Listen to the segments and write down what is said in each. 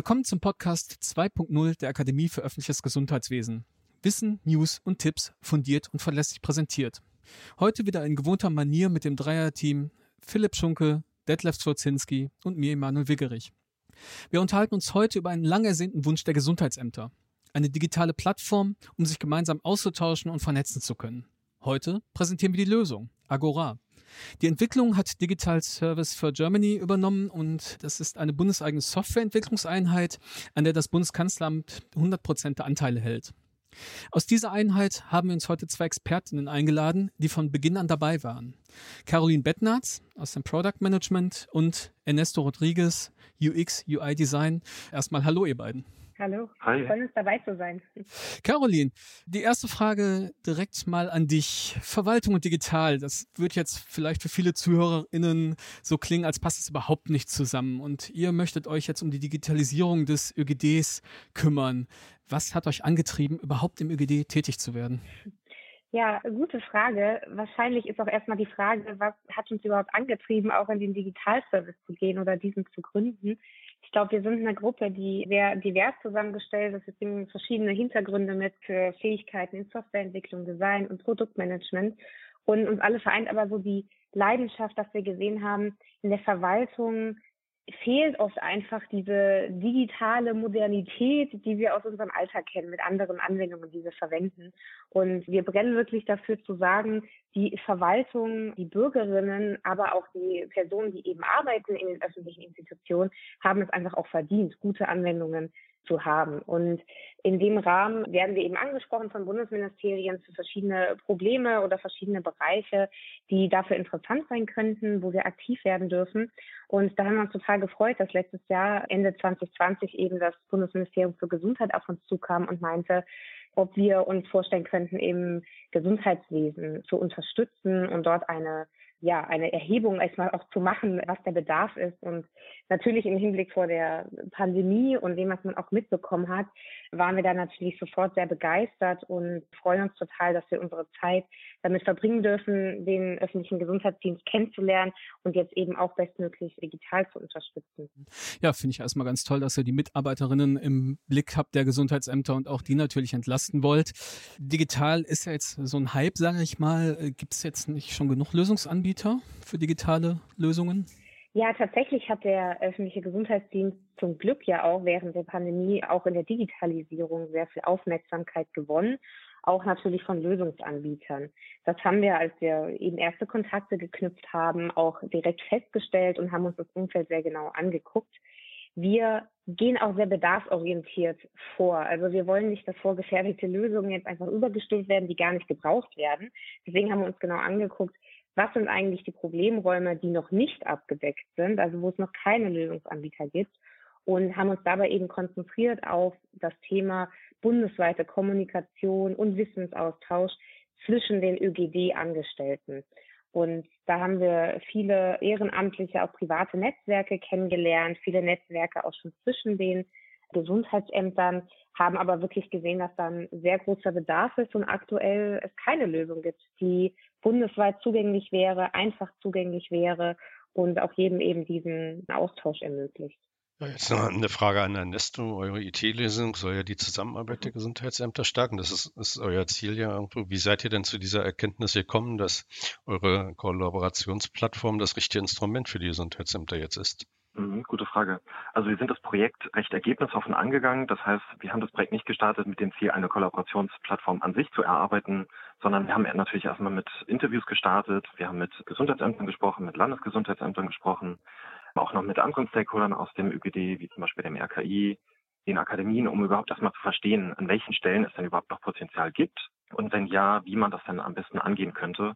Willkommen zum Podcast 2.0 der Akademie für öffentliches Gesundheitswesen. Wissen, News und Tipps fundiert und verlässlich präsentiert. Heute wieder in gewohnter Manier mit dem Dreierteam Philipp Schunke, Detlef Zwozinski und mir Emanuel Wiggerich. Wir unterhalten uns heute über einen lang ersehnten Wunsch der Gesundheitsämter. Eine digitale Plattform, um sich gemeinsam auszutauschen und vernetzen zu können. Heute präsentieren wir die Lösung, Agora. Die Entwicklung hat Digital Service for Germany übernommen und das ist eine bundeseigene Softwareentwicklungseinheit, an der das Bundeskanzleramt 100 Prozent der Anteile hält. Aus dieser Einheit haben wir uns heute zwei Expertinnen eingeladen, die von Beginn an dabei waren. Caroline Bettnarz aus dem Product Management und Ernesto Rodriguez, UX, UI Design. Erstmal hallo ihr beiden. Hallo, Hi. freuen uns dabei zu sein. Caroline, die erste Frage direkt mal an dich. Verwaltung und digital, das wird jetzt vielleicht für viele ZuhörerInnen so klingen, als passt es überhaupt nicht zusammen. Und ihr möchtet euch jetzt um die Digitalisierung des ÖGDs kümmern. Was hat euch angetrieben, überhaupt im ÖGD tätig zu werden? Ja, gute Frage. Wahrscheinlich ist auch erstmal die Frage, was hat uns überhaupt angetrieben, auch in den Digitalservice zu gehen oder diesen zu gründen. Ich glaube, wir sind eine Gruppe, die sehr divers zusammengestellt ist. Es bringen verschiedene Hintergründe mit für Fähigkeiten in Softwareentwicklung, Design und Produktmanagement. Und uns alle vereint aber so die Leidenschaft, dass wir gesehen haben, in der Verwaltung fehlt oft einfach diese digitale Modernität, die wir aus unserem Alltag kennen, mit anderen Anwendungen, die wir verwenden. Und wir brennen wirklich dafür zu sagen, die Verwaltung, die Bürgerinnen, aber auch die Personen, die eben arbeiten in den öffentlichen Institutionen, haben es einfach auch verdient, gute Anwendungen zu haben. Und in dem Rahmen werden wir eben angesprochen von Bundesministerien für verschiedene Probleme oder verschiedene Bereiche, die dafür interessant sein könnten, wo wir aktiv werden dürfen. Und da haben wir uns total gefreut, dass letztes Jahr, Ende 2020, eben das Bundesministerium für Gesundheit auf uns zukam und meinte, ob wir uns vorstellen könnten, eben Gesundheitswesen zu unterstützen und dort eine ja, eine Erhebung erstmal auch zu machen, was der Bedarf ist. Und natürlich im Hinblick vor der Pandemie und dem, was man auch mitbekommen hat, waren wir da natürlich sofort sehr begeistert und freuen uns total, dass wir unsere Zeit damit verbringen dürfen, den öffentlichen Gesundheitsdienst kennenzulernen und jetzt eben auch bestmöglich digital zu unterstützen. Ja, finde ich erstmal ganz toll, dass ihr die Mitarbeiterinnen im Blick habt der Gesundheitsämter und auch die natürlich entlasten wollt. Digital ist ja jetzt so ein Hype, sage ich mal. Gibt es jetzt nicht schon genug Lösungsanbieter? Anbieter für digitale Lösungen? Ja, tatsächlich hat der öffentliche Gesundheitsdienst zum Glück ja auch während der Pandemie auch in der Digitalisierung sehr viel Aufmerksamkeit gewonnen, auch natürlich von Lösungsanbietern. Das haben wir, als wir eben erste Kontakte geknüpft haben, auch direkt festgestellt und haben uns das Umfeld sehr genau angeguckt. Wir gehen auch sehr bedarfsorientiert vor. Also wir wollen nicht, dass vorgefertigte Lösungen jetzt einfach übergestülpt werden, die gar nicht gebraucht werden. Deswegen haben wir uns genau angeguckt, was sind eigentlich die Problemräume, die noch nicht abgedeckt sind, also wo es noch keine Lösungsanbieter gibt und haben uns dabei eben konzentriert auf das Thema bundesweite Kommunikation und Wissensaustausch zwischen den ÖGD-Angestellten. Und da haben wir viele ehrenamtliche, auch private Netzwerke kennengelernt, viele Netzwerke auch schon zwischen den Gesundheitsämtern, haben aber wirklich gesehen, dass dann sehr großer Bedarf ist und aktuell es keine Lösung gibt, die bundesweit zugänglich wäre, einfach zugänglich wäre und auch jedem eben diesen Austausch ermöglicht. Jetzt noch eine Frage an Ernesto. Eure IT-Lösung soll ja die Zusammenarbeit der Gesundheitsämter stärken. Das ist, ist euer Ziel ja irgendwo. Wie seid ihr denn zu dieser Erkenntnis gekommen, dass eure Kollaborationsplattform das richtige Instrument für die Gesundheitsämter jetzt ist? Mhm, gute Frage. Also wir sind das Projekt recht ergebnisoffen angegangen. Das heißt, wir haben das Projekt nicht gestartet mit dem Ziel, eine Kollaborationsplattform an sich zu erarbeiten, sondern wir haben natürlich erstmal mit Interviews gestartet. Wir haben mit Gesundheitsämtern gesprochen, mit Landesgesundheitsämtern gesprochen, auch noch mit anderen Stakeholdern aus dem ÖGD, wie zum Beispiel dem RKI, den Akademien, um überhaupt erstmal zu verstehen, an welchen Stellen es denn überhaupt noch Potenzial gibt und wenn ja, wie man das dann am besten angehen könnte.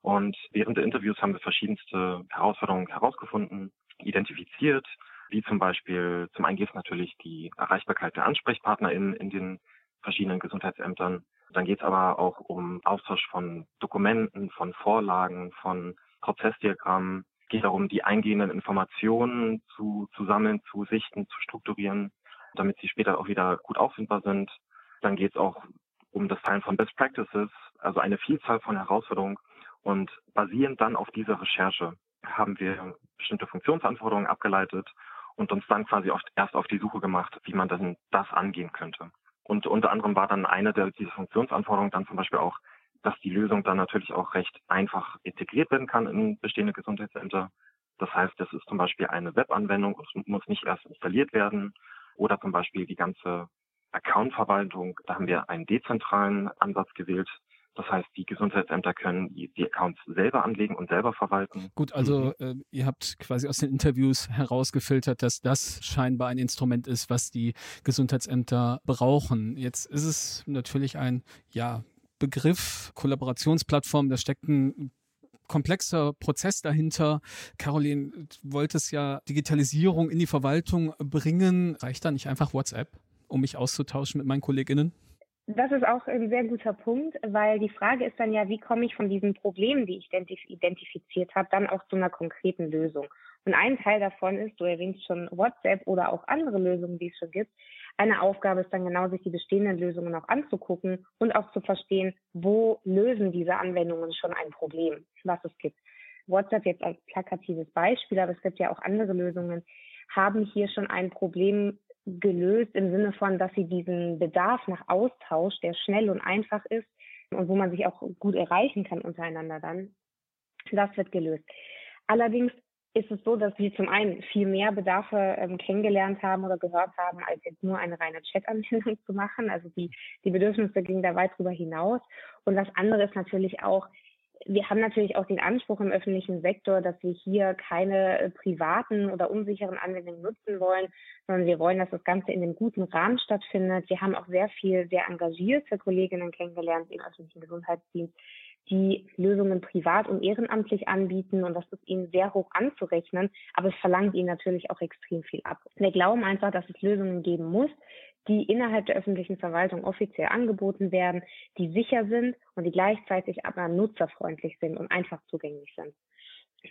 Und während der Interviews haben wir verschiedenste Herausforderungen herausgefunden, identifiziert, wie zum Beispiel, zum einen geht es natürlich die Erreichbarkeit der AnsprechpartnerInnen in den verschiedenen Gesundheitsämtern. Dann geht es aber auch um Austausch von Dokumenten, von Vorlagen, von Prozessdiagrammen. Geht darum, die eingehenden Informationen zu, zu sammeln, zu sichten, zu strukturieren, damit sie später auch wieder gut auffindbar sind. Dann geht es auch um das Teilen von Best Practices, also eine Vielzahl von Herausforderungen und basierend dann auf dieser Recherche haben wir bestimmte Funktionsanforderungen abgeleitet und uns dann quasi oft erst auf die Suche gemacht, wie man dann das angehen könnte. Und unter anderem war dann eine der dieser Funktionsanforderungen dann zum Beispiel auch, dass die Lösung dann natürlich auch recht einfach integriert werden kann in bestehende Gesundheitsämter. Das heißt, es ist zum Beispiel eine Webanwendung und muss nicht erst installiert werden. Oder zum Beispiel die ganze Accountverwaltung. Da haben wir einen dezentralen Ansatz gewählt. Das heißt, die Gesundheitsämter können die, die Accounts selber anlegen und selber verwalten. Gut, also mhm. äh, ihr habt quasi aus den Interviews herausgefiltert, dass das scheinbar ein Instrument ist, was die Gesundheitsämter brauchen. Jetzt ist es natürlich ein, ja, Begriff, Kollaborationsplattform, da steckt ein komplexer Prozess dahinter. Caroline, du wolltest ja Digitalisierung in die Verwaltung bringen. Reicht da nicht einfach WhatsApp, um mich auszutauschen mit meinen KollegInnen? Das ist auch ein sehr guter Punkt, weil die Frage ist dann ja, wie komme ich von diesen Problemen, die ich identifiziert habe, dann auch zu einer konkreten Lösung. Und ein Teil davon ist, du erwähnst schon WhatsApp oder auch andere Lösungen, die es schon gibt, eine Aufgabe ist dann genau, sich die bestehenden Lösungen auch anzugucken und auch zu verstehen, wo lösen diese Anwendungen schon ein Problem, was es gibt. WhatsApp jetzt als plakatives Beispiel, aber es gibt ja auch andere Lösungen, haben hier schon ein Problem gelöst im Sinne von, dass sie diesen Bedarf nach Austausch, der schnell und einfach ist und wo man sich auch gut erreichen kann untereinander dann, das wird gelöst. Allerdings ist es so, dass wir zum einen viel mehr Bedarfe ähm, kennengelernt haben oder gehört haben, als jetzt nur eine reine Chat-Anwendung zu machen. Also die, die Bedürfnisse gingen da weit drüber hinaus. Und das andere ist natürlich auch, wir haben natürlich auch den Anspruch im öffentlichen Sektor, dass wir hier keine äh, privaten oder unsicheren Anwendungen nutzen wollen, sondern wir wollen, dass das Ganze in einem guten Rahmen stattfindet. Wir haben auch sehr viel, sehr engagierte Kolleginnen kennengelernt im öffentlichen Gesundheitsdienst, die Lösungen privat und ehrenamtlich anbieten und das ist ihnen sehr hoch anzurechnen, aber es verlangt ihnen natürlich auch extrem viel ab. Wir glauben einfach, dass es Lösungen geben muss, die innerhalb der öffentlichen Verwaltung offiziell angeboten werden, die sicher sind und die gleichzeitig aber nutzerfreundlich sind und einfach zugänglich sind.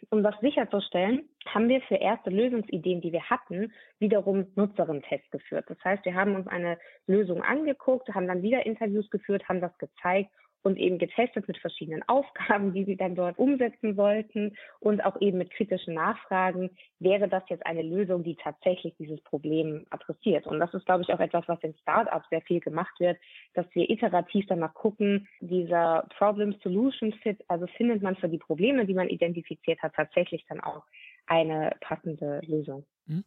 Um das sicherzustellen, haben wir für erste Lösungsideen, die wir hatten, wiederum Nutzerinnen-Tests geführt. Das heißt, wir haben uns eine Lösung angeguckt, haben dann wieder Interviews geführt, haben das gezeigt und eben getestet mit verschiedenen Aufgaben, die sie dann dort umsetzen sollten und auch eben mit kritischen Nachfragen, wäre das jetzt eine Lösung, die tatsächlich dieses Problem adressiert. Und das ist, glaube ich, auch etwas, was in Startups sehr viel gemacht wird, dass wir iterativ danach gucken, dieser Problem-Solution-Fit, also findet man für die Probleme, die man identifiziert hat, tatsächlich dann auch eine passende Lösung. Hm?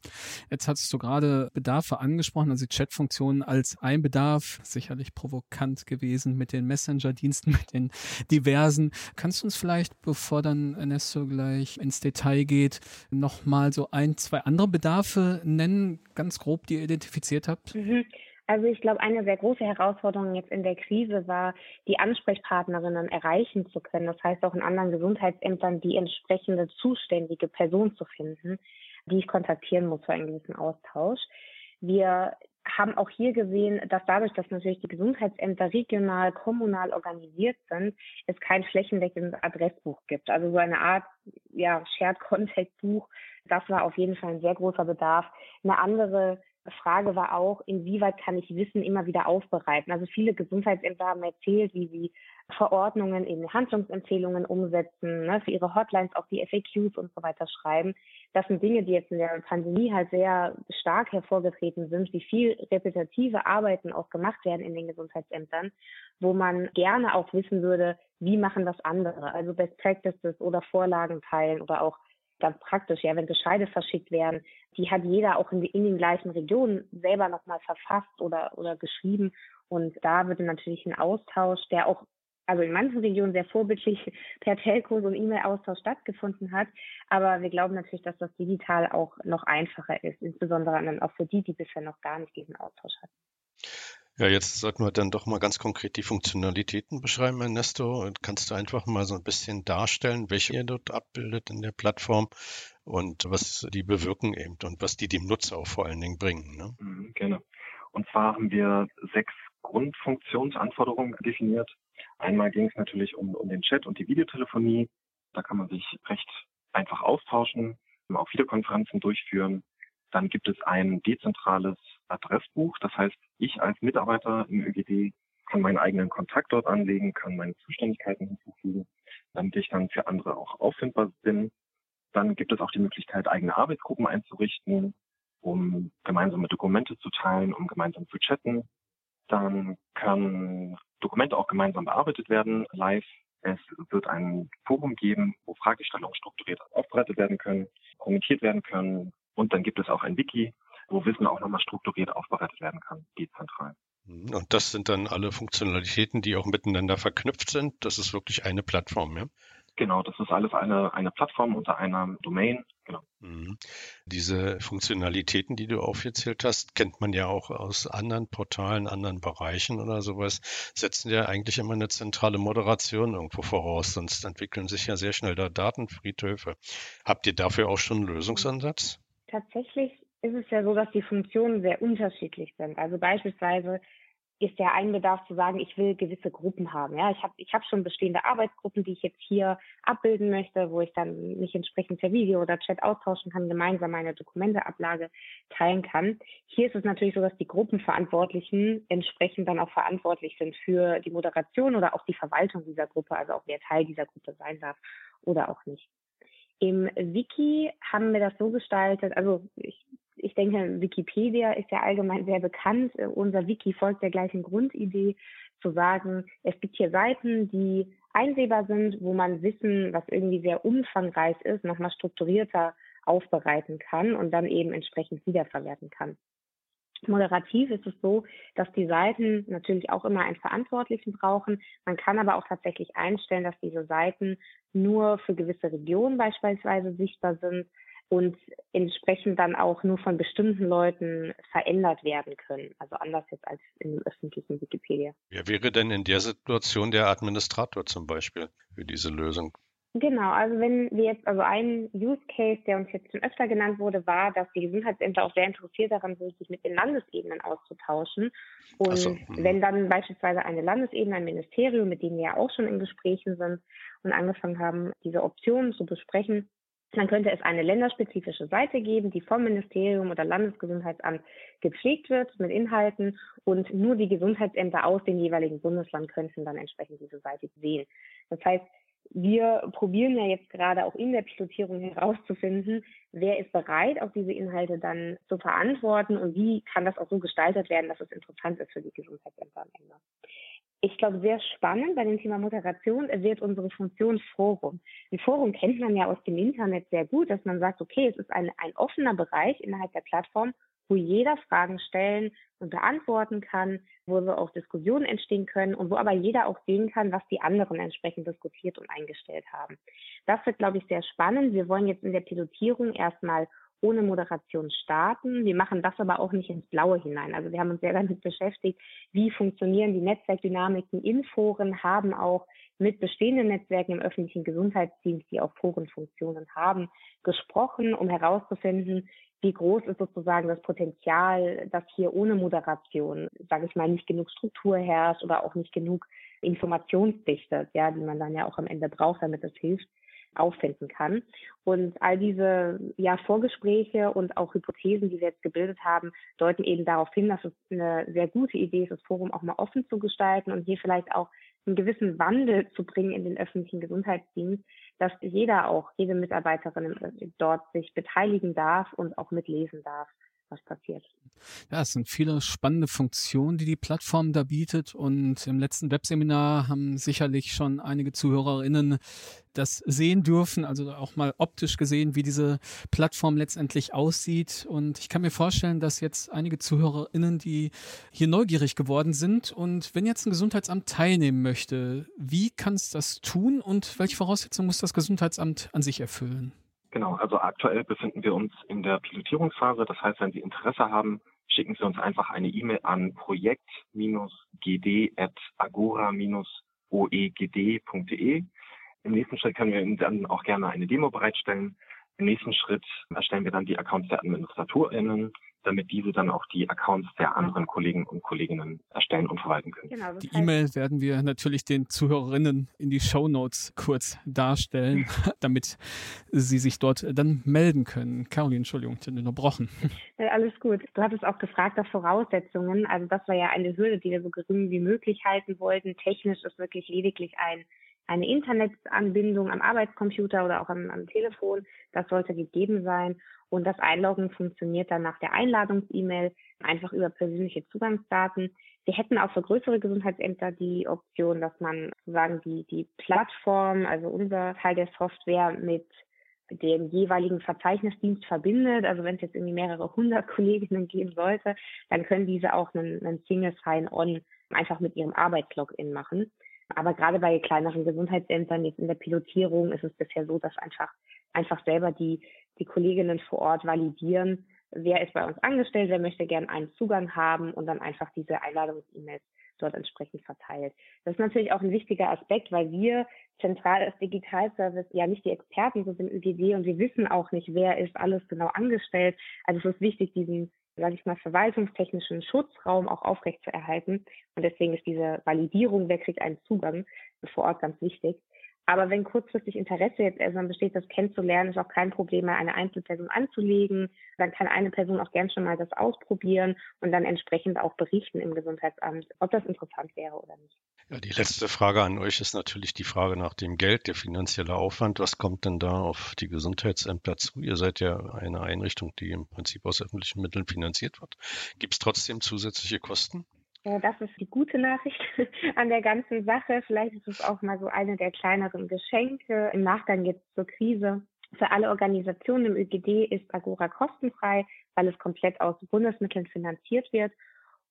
Jetzt hattest du gerade Bedarfe angesprochen, also Chatfunktionen als ein Bedarf, sicherlich provokant gewesen mit den Messenger-Diensten, mit den diversen. Kannst du uns vielleicht, bevor dann Ernesto gleich ins Detail geht, nochmal so ein, zwei andere Bedarfe nennen, ganz grob, die ihr identifiziert habt? Mhm. Also ich glaube, eine sehr große Herausforderung jetzt in der Krise war, die Ansprechpartnerinnen erreichen zu können. Das heißt auch in anderen Gesundheitsämtern die entsprechende zuständige Person zu finden, die ich kontaktieren muss für einen gewissen Austausch. Wir haben auch hier gesehen, dass dadurch, dass natürlich die Gesundheitsämter regional, kommunal organisiert sind, es kein flächendeckendes Adressbuch gibt. Also so eine Art ja, Shared Contact Buch. Das war auf jeden Fall ein sehr großer Bedarf. Eine andere Frage war auch, inwieweit kann ich Wissen immer wieder aufbereiten? Also viele Gesundheitsämter haben erzählt, wie sie Verordnungen in Handlungsempfehlungen umsetzen, ne, für ihre Hotlines auch die FAQs und so weiter schreiben. Das sind Dinge, die jetzt in der Pandemie halt sehr stark hervorgetreten sind, wie viel repetitive Arbeiten auch gemacht werden in den Gesundheitsämtern, wo man gerne auch wissen würde, wie machen das andere? Also Best Practices oder Vorlagen teilen oder auch ganz praktisch, ja, wenn Bescheide verschickt werden, die hat jeder auch in, in den gleichen Regionen selber nochmal verfasst oder, oder geschrieben. Und da würde natürlich ein Austausch, der auch also in manchen Regionen sehr vorbildlich per Telcos und E-Mail-Austausch stattgefunden hat. Aber wir glauben natürlich, dass das digital auch noch einfacher ist, insbesondere dann auch für die, die bisher noch gar nicht diesen Austausch hatten. Ja, jetzt sollten wir dann doch mal ganz konkret die Funktionalitäten beschreiben, Ernesto. Kannst du einfach mal so ein bisschen darstellen, welche ihr dort abbildet in der Plattform und was die bewirken eben und was die dem Nutzer auch vor allen Dingen bringen? Ne? Mhm, gerne. Und zwar haben wir sechs Grundfunktionsanforderungen definiert. Einmal ging es natürlich um, um den Chat und die Videotelefonie. Da kann man sich recht einfach austauschen, auch Videokonferenzen durchführen. Dann gibt es ein dezentrales Adressbuch. Das heißt, ich als Mitarbeiter im ÖGD kann meinen eigenen Kontakt dort anlegen, kann meine Zuständigkeiten hinzufügen, damit ich dann für andere auch auffindbar bin. Dann gibt es auch die Möglichkeit, eigene Arbeitsgruppen einzurichten. um gemeinsame Dokumente zu teilen, um gemeinsam zu chatten. Dann können Dokumente auch gemeinsam bearbeitet werden, live. Es wird ein Forum geben, wo Fragestellungen strukturiert aufbereitet werden können, kommentiert werden können. Und dann gibt es auch ein Wiki, wo Wissen auch nochmal strukturiert aufbereitet werden kann, dezentral. Mhm. Und das sind dann alle Funktionalitäten, die auch miteinander verknüpft sind. Das ist wirklich eine Plattform, ja? Genau, das ist alles eine, eine Plattform unter einer Domain. Genau. Mhm. Diese Funktionalitäten, die du aufgezählt hast, kennt man ja auch aus anderen Portalen, anderen Bereichen oder sowas, setzen ja eigentlich immer eine zentrale Moderation irgendwo voraus, sonst entwickeln sich ja sehr schnell da Datenfriedhöfe. Habt ihr dafür auch schon einen Lösungsansatz? Tatsächlich ist es ja so, dass die Funktionen sehr unterschiedlich sind. Also beispielsweise ist der Einbedarf zu sagen, ich will gewisse Gruppen haben. Ja, ich habe ich hab schon bestehende Arbeitsgruppen, die ich jetzt hier abbilden möchte, wo ich dann mich entsprechend per Video oder Chat austauschen kann, gemeinsam meine Dokumenteablage teilen kann. Hier ist es natürlich so, dass die Gruppenverantwortlichen entsprechend dann auch verantwortlich sind für die Moderation oder auch die Verwaltung dieser Gruppe, also auch wer Teil dieser Gruppe sein darf oder auch nicht. Im Wiki haben wir das so gestaltet, also ich ich denke, Wikipedia ist ja allgemein sehr bekannt. Äh, unser Wiki folgt der gleichen Grundidee, zu sagen, es gibt hier Seiten, die einsehbar sind, wo man Wissen, was irgendwie sehr umfangreich ist, nochmal strukturierter aufbereiten kann und dann eben entsprechend wiederverwerten kann. Moderativ ist es so, dass die Seiten natürlich auch immer einen Verantwortlichen brauchen. Man kann aber auch tatsächlich einstellen, dass diese Seiten nur für gewisse Regionen beispielsweise sichtbar sind und entsprechend dann auch nur von bestimmten Leuten verändert werden können. Also anders jetzt als in dem öffentlichen Wikipedia. Wer wäre denn in der Situation der Administrator zum Beispiel für diese Lösung? Genau, also wenn wir jetzt, also ein Use Case, der uns jetzt schon öfter genannt wurde, war, dass die Gesundheitsämter auch sehr interessiert daran sind, sich mit den Landesebenen auszutauschen. Und so, hm. wenn dann beispielsweise eine Landesebene, ein Ministerium, mit dem wir ja auch schon in Gesprächen sind und angefangen haben, diese Optionen zu besprechen, dann könnte es eine länderspezifische Seite geben, die vom Ministerium oder Landesgesundheitsamt gepflegt wird mit Inhalten und nur die Gesundheitsämter aus dem jeweiligen Bundesland könnten dann entsprechend diese Seite sehen. Das heißt, wir probieren ja jetzt gerade auch in der Pilotierung herauszufinden, wer ist bereit, auch diese Inhalte dann zu verantworten und wie kann das auch so gestaltet werden, dass es interessant ist für die Gesundheitsämter am Ende ich glaube, sehr spannend bei dem Thema Moderation wird unsere Funktion Forum. Ein Forum kennt man ja aus dem Internet sehr gut, dass man sagt, okay, es ist ein, ein offener Bereich innerhalb der Plattform, wo jeder Fragen stellen und beantworten kann, wo so auch Diskussionen entstehen können und wo aber jeder auch sehen kann, was die anderen entsprechend diskutiert und eingestellt haben. Das wird, glaube ich, sehr spannend. Wir wollen jetzt in der Pilotierung erstmal ohne Moderation starten. Wir machen das aber auch nicht ins Blaue hinein. Also wir haben uns sehr damit beschäftigt, wie funktionieren die Netzwerkdynamiken in Foren, haben auch mit bestehenden Netzwerken im öffentlichen Gesundheitsdienst, die auch Forenfunktionen haben, gesprochen, um herauszufinden, wie groß ist sozusagen das Potenzial, dass hier ohne Moderation, sage ich mal, nicht genug Struktur herrscht oder auch nicht genug Informationsdichte, ja, die man dann ja auch am Ende braucht, damit es hilft, auffinden kann. Und all diese ja, Vorgespräche und auch Hypothesen, die wir jetzt gebildet haben, deuten eben darauf hin, dass es eine sehr gute Idee ist, das Forum auch mal offen zu gestalten und hier vielleicht auch einen gewissen Wandel zu bringen in den öffentlichen Gesundheitsdienst, dass jeder auch, jede Mitarbeiterin dort sich beteiligen darf und auch mitlesen darf was passiert. Ja, es sind viele spannende Funktionen, die die Plattform da bietet. Und im letzten Webseminar haben sicherlich schon einige ZuhörerInnen das sehen dürfen, also auch mal optisch gesehen, wie diese Plattform letztendlich aussieht. Und ich kann mir vorstellen, dass jetzt einige ZuhörerInnen, die hier neugierig geworden sind und wenn jetzt ein Gesundheitsamt teilnehmen möchte, wie kann es das tun und welche Voraussetzungen muss das Gesundheitsamt an sich erfüllen? Genau, also aktuell befinden wir uns in der Pilotierungsphase. Das heißt, wenn Sie Interesse haben, schicken Sie uns einfach eine E-Mail an projekt-gd.agora-oegd.de. Im nächsten Schritt können wir Ihnen dann auch gerne eine Demo bereitstellen. Im nächsten Schritt erstellen wir dann die Accounts der AdministratorInnen damit diese dann auch die Accounts der anderen Kollegen und Kolleginnen erstellen und verwalten können. Genau, die E-Mail werden wir natürlich den Zuhörerinnen in die Show Notes kurz darstellen, damit sie sich dort dann melden können. Caroline, Entschuldigung, ich habe unterbrochen. Alles gut. Du hattest auch gefragt nach Voraussetzungen. Also das war ja eine Hürde, die wir so gering wie möglich halten wollten. Technisch ist wirklich lediglich ein eine Internetanbindung am Arbeitscomputer oder auch am, am Telefon. Das sollte gegeben sein. Und das Einloggen funktioniert dann nach der Einladungs-E-Mail einfach über persönliche Zugangsdaten. Wir hätten auch für größere Gesundheitsämter die Option, dass man sozusagen die, die Plattform, also unser Teil der Software mit dem jeweiligen Verzeichnisdienst verbindet. Also wenn es jetzt irgendwie mehrere hundert Kolleginnen geben sollte, dann können diese auch einen, einen Single Sign-On einfach mit ihrem Arbeitslogin machen. Aber gerade bei kleineren Gesundheitsämtern jetzt in der Pilotierung ist es bisher so, dass einfach einfach selber die die Kolleginnen vor Ort validieren, wer ist bei uns angestellt, wer möchte gern einen Zugang haben und dann einfach diese Einladungs-E-Mails dort entsprechend verteilt. Das ist natürlich auch ein wichtiger Aspekt, weil wir zentral als Digitalservice ja nicht die Experten sind im ÖGD und wir wissen auch nicht, wer ist alles genau angestellt. Also es ist wichtig, diesen, sage ich mal, verwaltungstechnischen Schutzraum auch aufrechtzuerhalten. Und deswegen ist diese Validierung, wer kriegt einen Zugang, vor Ort ganz wichtig. Aber wenn kurzfristig Interesse jetzt erstmal besteht, das kennenzulernen, ist auch kein Problem mehr, eine Einzelperson anzulegen. Dann kann eine Person auch gern schon mal das ausprobieren und dann entsprechend auch berichten im Gesundheitsamt, ob das interessant wäre oder nicht. Ja, die letzte Frage an euch ist natürlich die Frage nach dem Geld, der finanzielle Aufwand. Was kommt denn da auf die Gesundheitsämter zu? Ihr seid ja eine Einrichtung, die im Prinzip aus öffentlichen Mitteln finanziert wird. Gibt es trotzdem zusätzliche Kosten? Ja, das ist die gute Nachricht an der ganzen Sache. Vielleicht ist es auch mal so eine der kleineren Geschenke. Im Nachgang jetzt zur Krise. Für alle Organisationen im ÖGD ist Agora kostenfrei, weil es komplett aus Bundesmitteln finanziert wird.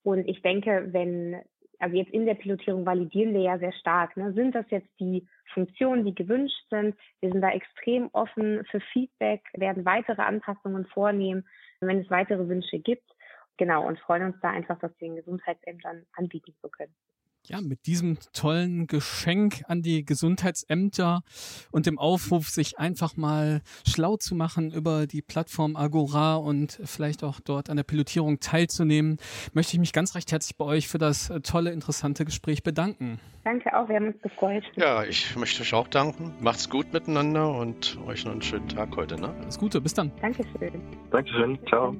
Und ich denke, wenn, also jetzt in der Pilotierung validieren wir ja sehr stark, ne? sind das jetzt die Funktionen, die gewünscht sind? Wir sind da extrem offen für Feedback, werden weitere Anpassungen vornehmen, wenn es weitere Wünsche gibt. Genau, und freuen uns da einfach, das den Gesundheitsämtern anbieten zu können. Ja, mit diesem tollen Geschenk an die Gesundheitsämter und dem Aufruf, sich einfach mal schlau zu machen über die Plattform Agora und vielleicht auch dort an der Pilotierung teilzunehmen, möchte ich mich ganz recht herzlich bei euch für das tolle, interessante Gespräch bedanken. Danke auch, wir haben uns gefreut. Ja, ich möchte euch auch danken. Macht's gut miteinander und euch noch einen schönen Tag heute. Ne? Alles Gute, bis dann. Dankeschön. Dankeschön, ciao.